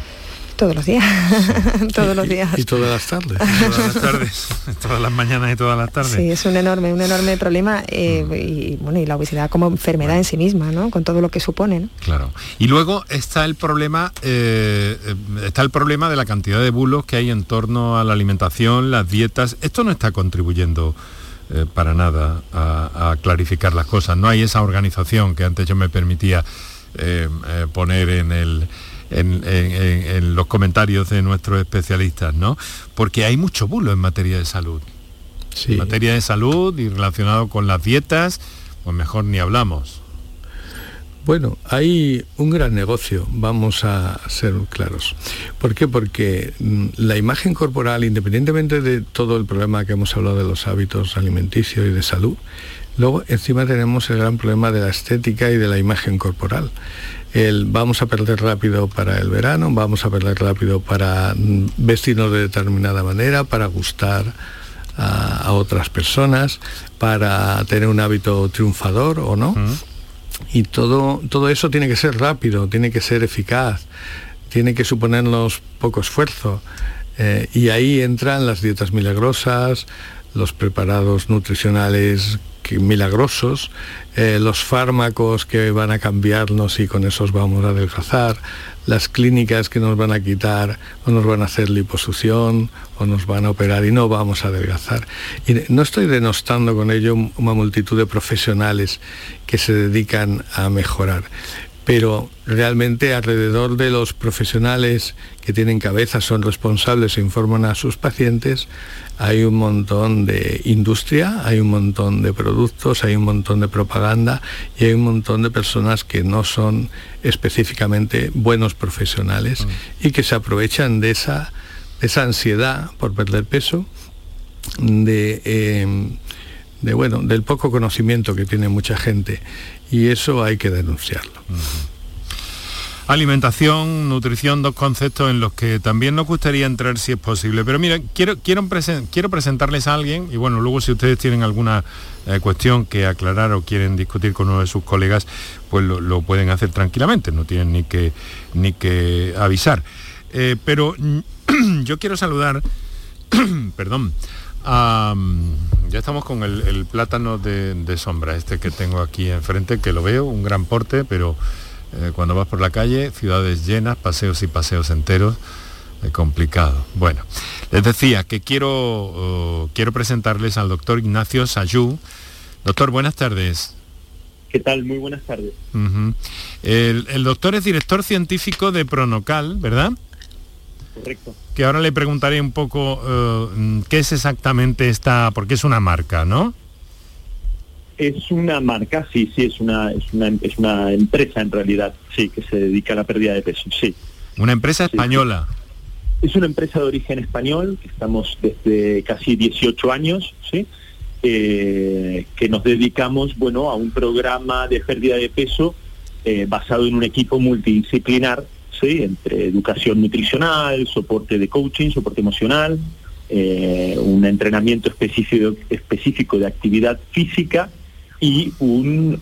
Todos los días, <laughs> todos los días. Y, todas las tardes. todas las <laughs> tardes, todas las mañanas y todas las tardes. Sí, es un enorme, un enorme problema eh, mm. y, bueno, y la obesidad como enfermedad en sí misma, ¿no? Con todo lo que supone. Claro. Y luego está el problema, eh, está el problema de la cantidad de bulos que hay en torno a la alimentación, las dietas. Esto no está contribuyendo eh, para nada a, a, clarificar las cosas. No hay esa organización que antes yo me permitía poner en el en, los comentarios de nuestros especialistas, ¿no? Porque hay mucho bulo en materia de salud. En materia de salud y relacionado con las dietas, pues mejor ni hablamos. Bueno, hay un gran negocio, vamos a ser claros. ¿Por qué? Porque mm, la imagen corporal, independientemente de todo el problema que hemos hablado de los hábitos alimenticios y de salud, luego encima tenemos el gran problema de la estética y de la imagen corporal. El, vamos a perder rápido para el verano, vamos a perder rápido para mm, vestirnos de determinada manera, para gustar a, otras personas, para tener un hábito triunfador o no. Y todo, todo eso tiene que ser rápido, tiene que ser eficaz, tiene que suponernos poco esfuerzo. Eh, y ahí entran las dietas milagrosas, los preparados nutricionales milagrosos, eh, los fármacos que van a cambiarnos y con esos vamos a adelgazar, las clínicas que nos van a quitar o nos van a hacer liposucción o nos van a operar y no vamos a adelgazar. Y no estoy denostando con ello una multitud de profesionales que se dedican a mejorar, pero realmente alrededor de los profesionales que tienen cabeza, son responsables e informan a sus pacientes, hay un montón de industria, hay un montón de productos, hay un montón de propaganda y hay un montón de personas que no son específicamente buenos profesionales mm. y que se aprovechan de esa, esa ansiedad por perder peso, de, em, de, bueno, del poco conocimiento que tiene mucha gente y eso hay que denunciarlo. Alimentación, nutrición, dos conceptos en los que también nos gustaría entrar si es posible. Pero mira, quiero, quiero, quiero presentarles a alguien y bueno, luego si ustedes tienen alguna eh, cuestión que aclarar o quieren discutir con uno de sus colegas, pues lo, pueden hacer tranquilamente, no tienen ni que, ni que avisar. Eh, pero <clears throat> yo quiero saludar, <clears throat> perdón, ya estamos con el, plátano de, de, sombra, este que tengo aquí enfrente, que lo veo, un gran porte, pero eh, cuando vas por la calle, ciudades llenas, paseos y paseos enteros, es complicado. Bueno, les decía que quiero, oh, quiero presentarles al doctor Ignacio Sayú. Doctor, buenas tardes. ¿Qué tal? Muy buenas tardes. el, doctor es director científico de Pronocal, ¿verdad? Correcto. Que ahora le preguntaré un poco eh, qué es exactamente esta, porque es una marca, ¿no? Es una marca, sí, sí, es una, es una, es una empresa en realidad, sí, que se dedica a la pérdida de peso, sí. Una empresa española. Es una empresa de origen español, que estamos desde casi 18 años, ¿sí? Eh, que nos dedicamos, bueno, a un programa de pérdida de peso eh, basado en un equipo multidisciplinar, Entre educación nutricional, soporte de coaching, soporte emocional, eh, un entrenamiento específico, específico de actividad física y un,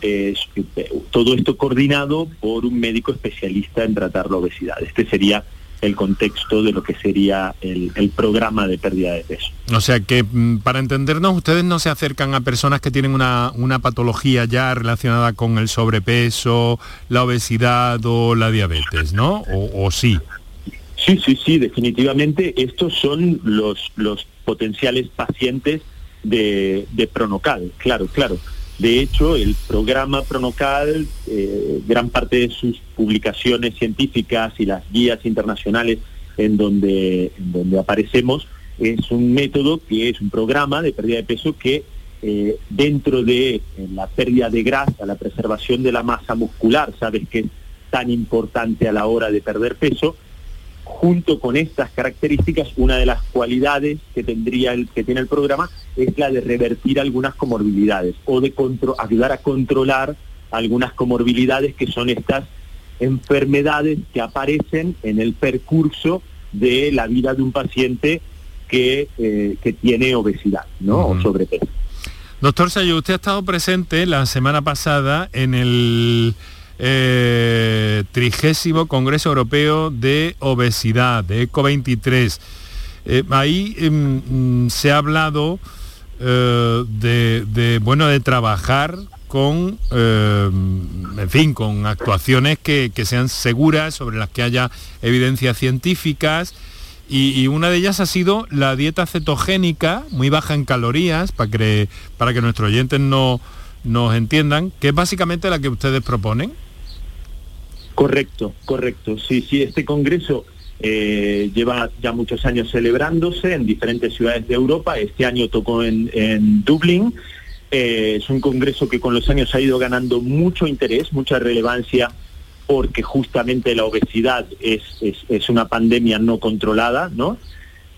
todo esto coordinado por un médico especialista en tratar la obesidad. Este sería el contexto de lo que sería el, programa de pérdida de peso. O sea que, mm, para entendernos, ustedes no se acercan a personas que tienen una, una patología ya relacionada con el sobrepeso, la obesidad o la diabetes, ¿no? ¿O, sí? Sí, sí, sí, definitivamente estos son los, los potenciales pacientes de, de Pronocal, claro, claro. De hecho, el programa Pronocal, eh, gran parte de sus publicaciones científicas y las guías internacionales en donde, aparecemos, es un método que es un programa de pérdida de peso que eh, dentro de la pérdida de grasa, la preservación de la masa muscular, sabes que es tan importante a la hora de perder peso, junto con estas características, una de las cualidades que tendría el que tiene el programa es la de revertir algunas comorbilidades o de ayudar a controlar algunas comorbilidades que son estas enfermedades que aparecen en el percurso de la vida de un paciente que, eh, que tiene obesidad ¿no? o sobrepeso. Doctor Sayo, usted ha estado presente la semana pasada en el eh, trigésimo Congreso Europeo de Obesidad, de ECO23. Eh, ahí em, mm, se ha hablado eh, de, bueno, de trabajar con, en fin, con actuaciones que, sean seguras, sobre las que haya evidencias científicas. Y, una de ellas ha sido la dieta cetogénica, muy baja en calorías, para que, para que nuestros oyentes no, nos entiendan, que es básicamente la que ustedes proponen. Correcto, correcto. Sí, sí, este congreso eh, lleva ya muchos años celebrándose en diferentes ciudades de Europa. Este año tocó en, Dublín. Eh, es un congreso que con los años ha ido ganando mucho interés, mucha relevancia, porque justamente la obesidad es, es, es una pandemia no controlada, ¿no?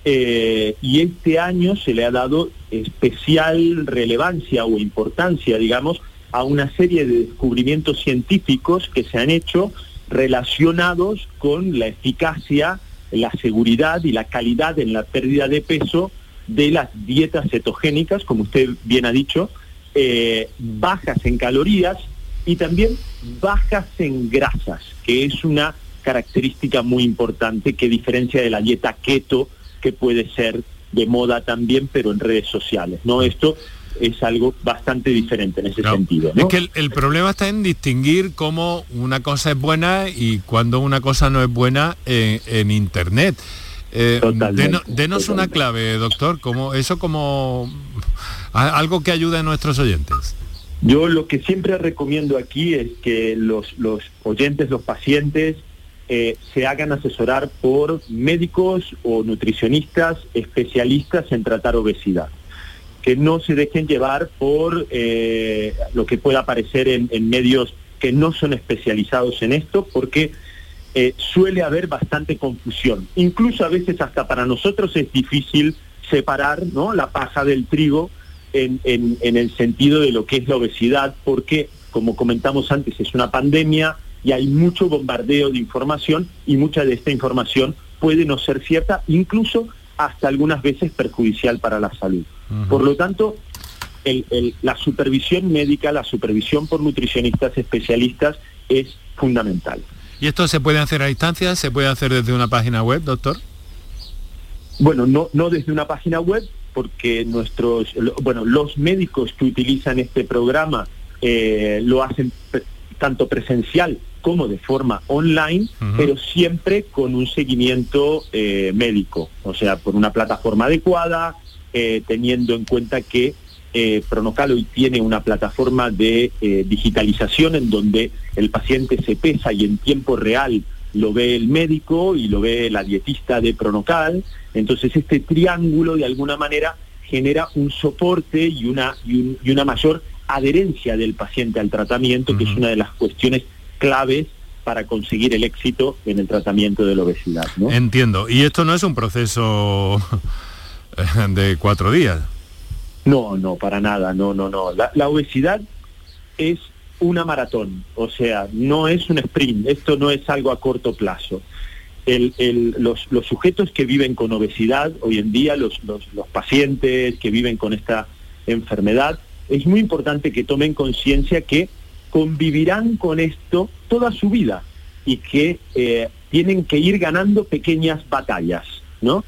Eh, y este año se le ha dado especial relevancia o importancia, digamos, a una serie de descubrimientos científicos que se han hecho relacionados con la eficacia, la seguridad y la calidad en la pérdida de peso de las dietas cetogénicas, como usted bien ha dicho, eh, bajas en calorías y también bajas en grasas, que es una característica muy importante que diferencia de la dieta keto, que puede ser de moda también, pero en redes sociales. ¿no? Esto es algo bastante diferente en ese sentido. Es que el, el, problema está en distinguir cómo una cosa es buena y cuando una cosa no es buena en, en Internet. Eh, denos, denos una clave, doctor, como eso como algo que ayude a nuestros oyentes. Yo lo que siempre recomiendo aquí es que los, los oyentes, los pacientes, eh, se hagan asesorar por médicos o nutricionistas especialistas en tratar obesidad. Que no se dejen llevar por eh, lo que pueda aparecer en, medios que no son especializados en esto, porque eh, suele haber bastante confusión. Incluso a veces hasta para nosotros es difícil separar ¿no? la paja del trigo en, en, en el sentido de lo que es la obesidad, porque, como comentamos antes, es una pandemia, y hay mucho bombardeo de información y mucha de esta información puede no ser cierta, incluso hasta algunas veces perjudicial para la salud. Uh -huh. Por lo tanto, el, el, la supervisión médica, la supervisión por nutricionistas especialistas es fundamental. ¿Y esto se puede hacer a distancia? ¿Se puede hacer desde una página web, doctor? Bueno, no, no desde una página web, porque nuestros, bueno, los médicos que utilizan este programa eh, lo hacen tanto presencial como de forma online, uh -huh. pero siempre con un seguimiento eh, médico, o sea, por una plataforma adecuada, eh, teniendo en cuenta que eh, Pronocal hoy tiene una plataforma de digitalización en donde el paciente se pesa y en tiempo real lo ve el médico y lo ve la dietista de Pronocal, entonces este triángulo de alguna manera genera un soporte y una, y, un, y una mayor adherencia del paciente al tratamiento, uh -huh. que es una de las cuestiones claves para conseguir el éxito en el tratamiento de la obesidad. ¿no? Entiendo. Y esto no es un proceso de cuatro días. No, no, para nada, no, no, no. La, la, obesidad es una maratón, o sea, no es un sprint, esto no es algo a corto plazo. El, el, los, los, sujetos que viven con obesidad hoy en día, los, los, los pacientes que viven con esta enfermedad, es muy importante que tomen conciencia que convivirán con esto toda su vida y que eh, tienen que ir ganando pequeñas batallas, ¿no?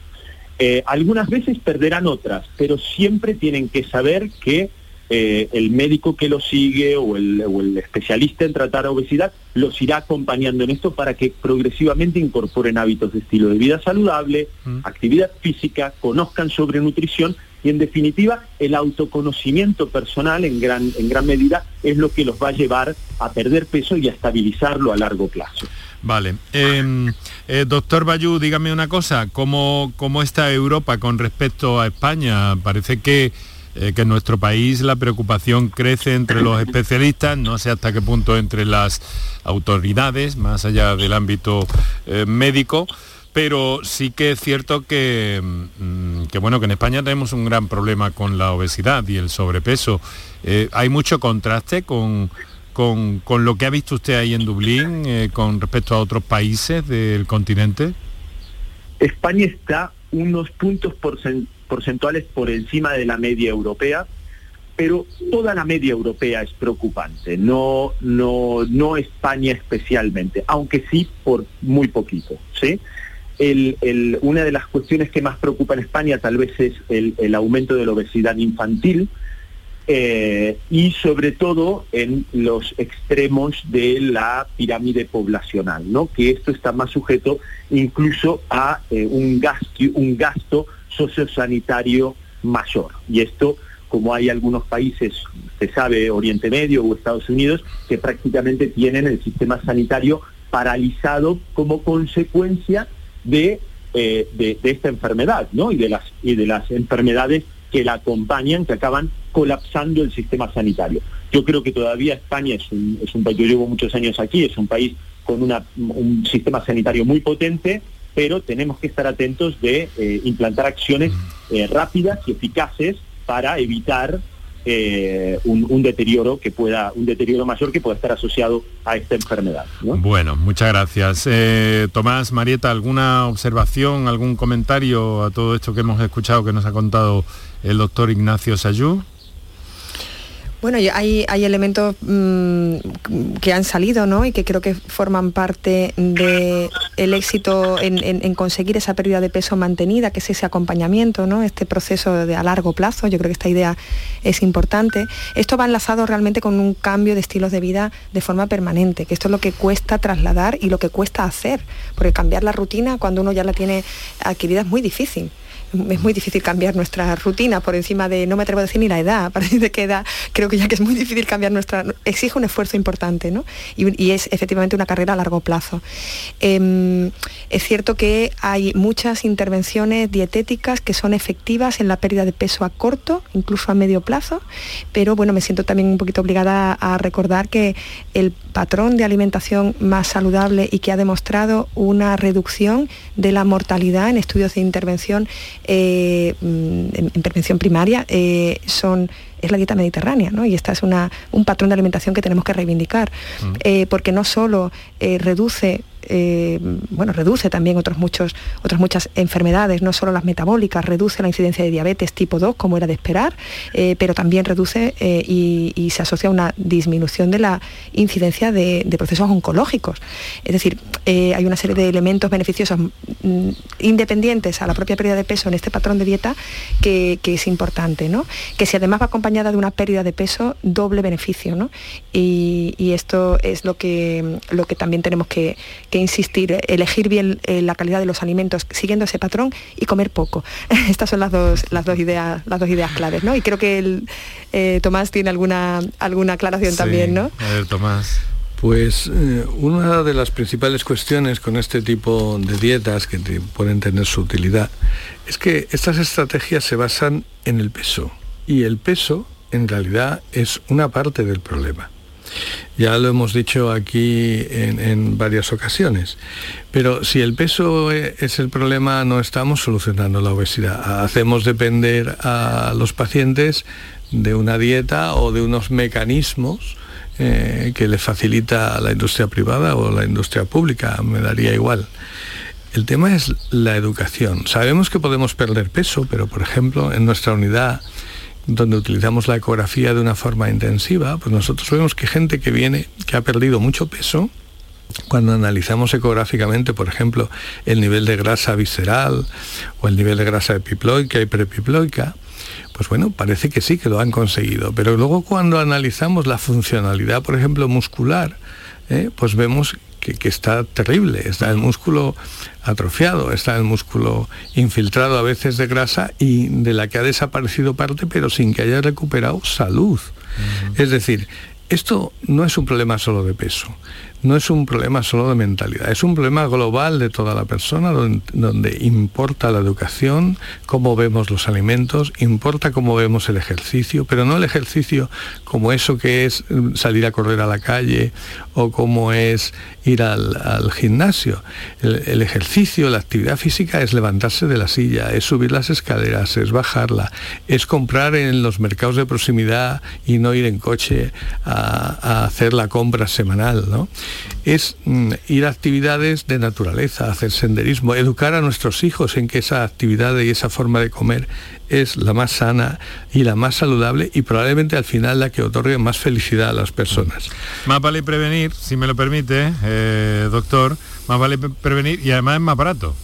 Eh, algunas veces perderán otras, pero siempre tienen que saber que eh, el médico que los sigue o el, o el, especialista en tratar obesidad los irá acompañando en esto para que progresivamente incorporen hábitos de estilo de vida saludable, mm. actividad física, conozcan sobre nutrición y en definitiva el autoconocimiento personal en gran, en gran medida es lo que los va a llevar a perder peso y a estabilizarlo a largo plazo. Vale. Eh, eh, doctor Bayú, dígame una cosa, ¿cómo, ¿cómo está Europa con respecto a España? Parece que, eh, que en nuestro país la preocupación crece entre los especialistas, no sé hasta qué punto entre las autoridades, más allá del ámbito eh, médico pero sí que es cierto que, mm, que, bueno que en España tenemos un gran problema con la obesidad y el sobrepeso. Eh, hay mucho contraste con, con, con, lo que ha visto usted ahí en Dublín eh, con respecto a otros países del continente. España está unos puntos porcentuales por encima de la media europea, pero toda la media europea es preocupante, no, no, no España especialmente, aunque sí por muy poquito, ¿sí? Una de las cuestiones que más preocupa en España tal vez es el, el aumento de la obesidad infantil eh, y sobre todo en los extremos de la pirámide poblacional, ¿no? que esto está más sujeto incluso a eh, un, gasto, un gasto sociosanitario mayor. Y esto, como hay algunos países, se sabe, Oriente Medio o Estados Unidos, que prácticamente tienen el sistema sanitario paralizado como consecuencia de, eh, de, de esta enfermedad, ¿no? Y de las y de las enfermedades que la acompañan, que acaban colapsando el sistema sanitario. Yo creo que todavía España es un, es un país, yo llevo muchos años aquí, es un país con una, un sistema sanitario muy potente, pero tenemos que estar atentos de eh, implantar acciones eh, rápidas y eficaces para evitar eh, un, un deterioro que pueda, un deterioro mayor que pueda estar asociado a esta enfermedad. ¿no? Bueno, muchas gracias. Eh, Tomás, Marieta, ¿alguna observación, algún comentario a todo esto que hemos escuchado que nos ha contado el doctor Ignacio Sayú? Bueno, y hay, hay elementos mm, que han salido ¿no? y que creo que forman parte del éxito en conseguir esa pérdida de peso mantenida, que es ese acompañamiento, ¿no? este proceso de a largo plazo. Yo creo que esta idea es importante. Esto va enlazado realmente con un cambio de estilos de vida de forma permanente, que esto es lo que cuesta trasladar y lo que cuesta hacer, porque cambiar la rutina cuando uno ya la tiene adquirida es muy difícil es muy difícil cambiar nuestra rutina por encima de, no me atrevo a decir ni la edad, <laughs> a partir de qué edad, creo que ya que es muy difícil cambiar nuestra, exige un esfuerzo importante, ¿no? Y, es efectivamente una carrera a largo plazo. Em, es cierto que hay muchas intervenciones dietéticas que son efectivas en la pérdida de peso a corto, incluso a medio plazo, pero bueno, me siento también un poquito obligada a recordar que el patrón de alimentación más saludable y que ha demostrado una reducción de la mortalidad en estudios de intervención eh, mm, en, en prevención primaria eh, son es la dieta mediterránea, ¿no? Y esta es una, un patrón de alimentación que tenemos que reivindicar, eh, porque no solo reduce, eh, bueno, reduce también otros muchos, otras muchas enfermedades, no solo las metabólicas, reduce la incidencia de diabetes tipo 2, como era de esperar, eh, pero también reduce eh, y, se asocia a una disminución de la incidencia de, procesos oncológicos. Es decir, hay una serie de elementos beneficiosos mm, independientes a la propia pérdida de peso en este patrón de dieta que, que es importante, ¿no? Que si además va acompañada de una pérdida de peso, doble beneficio, ¿no? Y, y esto es lo que, lo que también tenemos que, que insistir, elegir bien eh, la calidad de los alimentos siguiendo ese patrón y comer poco. <laughs> Estas son las dos, las dos ideas, las dos ideas claves, ¿no? Y creo que el, eh, Tomás tiene alguna, alguna aclaración también, ¿no? A ver, Tomás. Pues eh, una de las principales cuestiones con este tipo de dietas que te- pueden tener su utilidad es que estas estrategias se basan en el peso y el peso en realidad es una parte del problema. Ya lo hemos dicho aquí en, varias ocasiones. Pero si el peso e- es el problema, no estamos solucionando la obesidad. Hacemos depender a los pacientes de una dieta o de unos mecanismos eh, que le facilita la industria privada o la industria pública, me daría igual. El tema es la educación. Sabemos que podemos perder peso, pero por ejemplo, en nuestra unidad donde utilizamos la ecografía de una forma intensiva, pues nosotros vemos que gente que viene, que ha perdido mucho peso, cuando analizamos ecográficamente, por ejemplo, el nivel de grasa visceral o el nivel de grasa epiploica y prepiploica, pues bueno, parece que sí que lo han conseguido. Pero luego cuando analizamos la funcionalidad, por ejemplo, muscular, ¿eh? pues vemos que, que está terrible. Está el músculo atrofiado, está el músculo infiltrado a veces de grasa y de la que ha desaparecido parte, pero sin que haya recuperado salud. Es decir, esto no es un problema solo de peso, no es un problema solo de mentalidad, es un problema global de toda la persona donde, importa la educación, cómo vemos los alimentos, importa cómo vemos el ejercicio, pero no el ejercicio como eso que es mm, salir a correr a la calle o como es ir al, gimnasio. El, el ejercicio, la actividad física es levantarse de la silla, es subir las escaleras, es bajarla, es comprar en los mercados de proximidad y no ir en coche a, a hacer la compra semanal, ¿no? Es mm, ir a actividades de naturaleza, hacer senderismo, educar a nuestros hijos en que esa actividad y esa forma de comer es la más sana y la más saludable y probablemente al final la que otorgue más felicidad a las personas. Más vale prevenir, si me lo permite, eh, doctor, más vale pre- prevenir y además es más barato.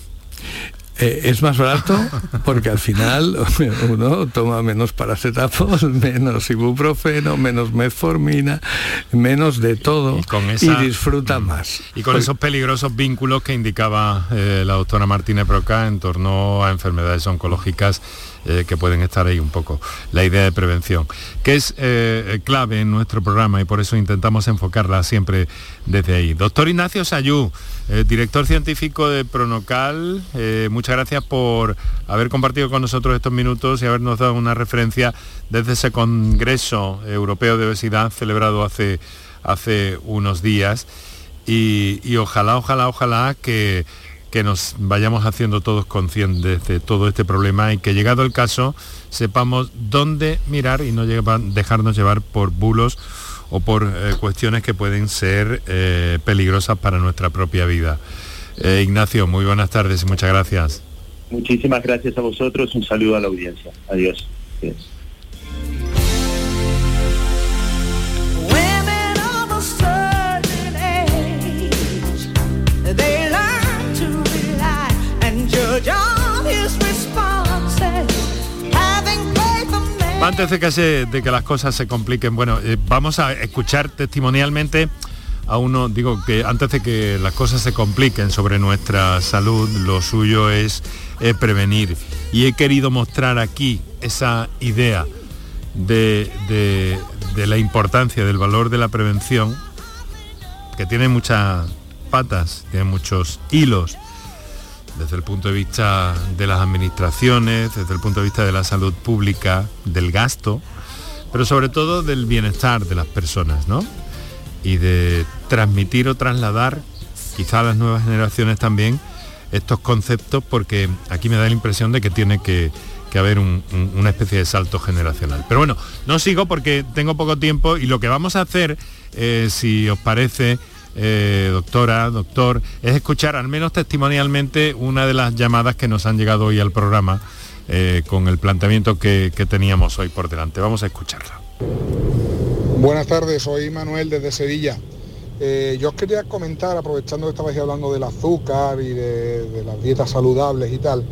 Eh, es más barato porque al final <laughs> uno toma menos paracetamol, <laughs> menos ibuprofeno, menos metformina, menos de todo y, disfruta más. Y con esos peligrosos vínculos que indicaba eh, la doctora Martínez Broca en torno a enfermedades oncológicas eh, que pueden estar ahí un poco. La idea de prevención, que es clave en nuestro programa y por eso intentamos enfocarla siempre desde ahí. Doctor Ignacio Sayú, director científico de Pronocal, muchas gracias por haber compartido con nosotros estos minutos y habernos dado una referencia desde ese Congreso Europeo de Obesidad celebrado hace, hace unos días. Y, ojalá, ojalá, ojalá que, que nos vayamos haciendo todos conscientes de todo este problema y que llegado el caso sepamos dónde mirar y no dejarnos llevar por bulos o por eh, cuestiones que pueden ser eh, peligrosas para nuestra propia vida. Eh, Ignacio, muy buenas tardes y muchas gracias. Muchísimas gracias a vosotros, un saludo a la audiencia. Adiós. Antes de que, se, de que las cosas se compliquen, bueno, eh, vamos a escuchar testimonialmente a uno, digo que antes de que las cosas se compliquen sobre nuestra salud, lo suyo es eh, prevenir. Y he querido mostrar aquí esa idea de, de, la importancia del valor de la prevención, que tiene muchas patas, tiene muchos hilos, desde el punto de vista de las administraciones, desde el punto de vista de la salud pública, del gasto, pero sobre todo del bienestar de las personas, ¿no? y de transmitir o trasladar, quizá a las nuevas generaciones también, estos conceptos, porque aquí me da la impresión de que tiene que, haber una especie de salto generacional. Pero bueno, no sigo porque tengo poco tiempo y lo que vamos a hacer, eh, si os parece, eh, doctora, doctor, es escuchar al menos testimonialmente una de las llamadas que nos han llegado hoy al programa eh, con el planteamiento que, teníamos hoy por delante. Vamos a escucharla. Buenas tardes, soy Manuel desde Sevilla. Eh, yo os quería comentar, aprovechando que estabais hablando del azúcar y de, las dietas saludables y tal,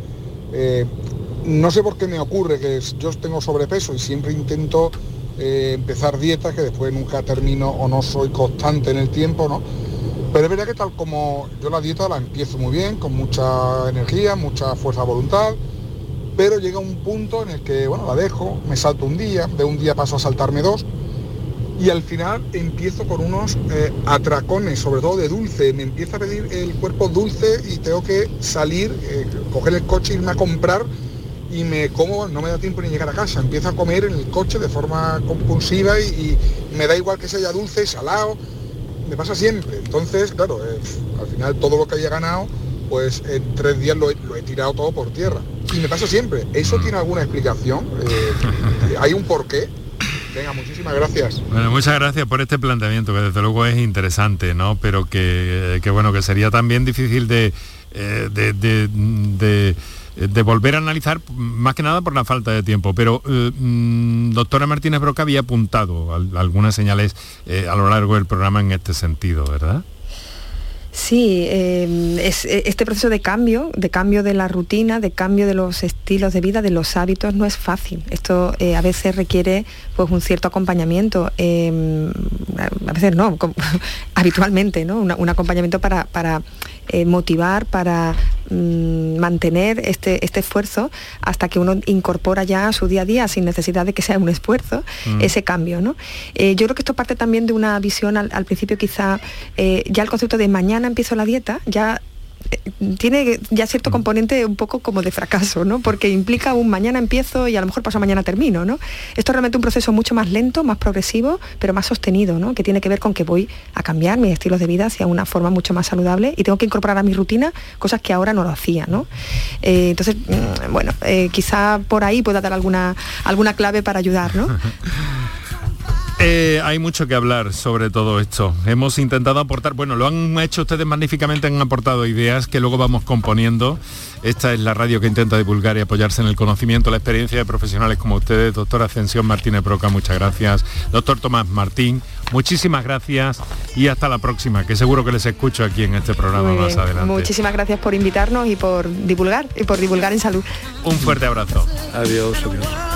no sé por qué me ocurre que yo tengo sobrepeso y siempre intento eh, empezar dietas que después nunca termino o no soy constante en el tiempo, ¿no? Pero es verdad que tal como yo la dieta la empiezo muy bien, con mucha energía, mucha fuerza de voluntad, pero llega un punto en el que, bueno, la dejo, me salto un día, de un día paso a saltarme dos, y al final empiezo con unos eh, atracones, sobre todo de dulce. Me empieza a pedir el cuerpo dulce y tengo que salir, eh, coger el coche, irme a comprar y me como, no me da tiempo ni llegar a casa. Empiezo a comer en el coche de forma compulsiva y, me da igual que sea dulce, salado. Me pasa siempre. Entonces, claro, eh, al final todo lo que haya ganado, pues en tres días lo he, tirado todo por tierra. Y me pasa siempre. ¿Eso tiene alguna explicación? <laughs> ¿Hay un porqué? Venga, muchísimas gracias. Bueno, muchas gracias por este planteamiento, que desde luego es interesante, ¿no? Pero que, bueno, que sería también difícil de, eh, de, volver a analizar, más que nada por la falta de tiempo. Pero eh, mm, doctora Martínez Broca había apuntado algunas señales eh, a lo largo del programa en este sentido, ¿verdad? Sí, em, es, e, este proceso de cambio, de cambio de la rutina, de cambio de los estilos de vida, de los hábitos, no es fácil. Esto eh, a veces requiere pues, un cierto acompañamiento, a veces no, <laughs> habitualmente, ¿no? un acompañamiento para, para eh, motivar, para mm, mantener este, este esfuerzo hasta que uno incorpora ya a su día a día, sin necesidad de que sea un esfuerzo, mm. ese cambio. ¿no? Eh, yo creo que esto parte también de una visión al, principio quizá, ya el concepto de mañana empiezo la dieta, ya eh, tiene ya cierto mm. componente un poco como de fracaso, ¿no? Porque implica un mañana empiezo y a lo mejor paso mañana termino, ¿no? Esto es realmente un proceso mucho más lento, más progresivo, pero más sostenido, ¿no? Que tiene que ver con que voy a cambiar mis estilos de vida hacia una forma mucho más saludable y tengo que incorporar a mi rutina cosas que ahora no lo hacía, ¿no? Eh, entonces, mm, bueno, eh, quizá por ahí pueda dar alguna, alguna clave para ayudar, ¿no? <laughs> Eh, hay mucho que hablar sobre todo esto. Hemos intentado aportar, bueno, lo han hecho ustedes magníficamente, han aportado ideas que luego vamos componiendo. Esta es la radio que intenta divulgar y apoyarse en el conocimiento, la experiencia de profesionales como ustedes. Doctora Ascensión Martínez Broca, muchas gracias. Doctor Tomás Martín, muchísimas gracias y hasta la próxima, que seguro que les escucho aquí en este programa más adelante. Muchísimas gracias por invitarnos y por divulgar y por divulgar en salud. Un fuerte abrazo. Adiós, adiós.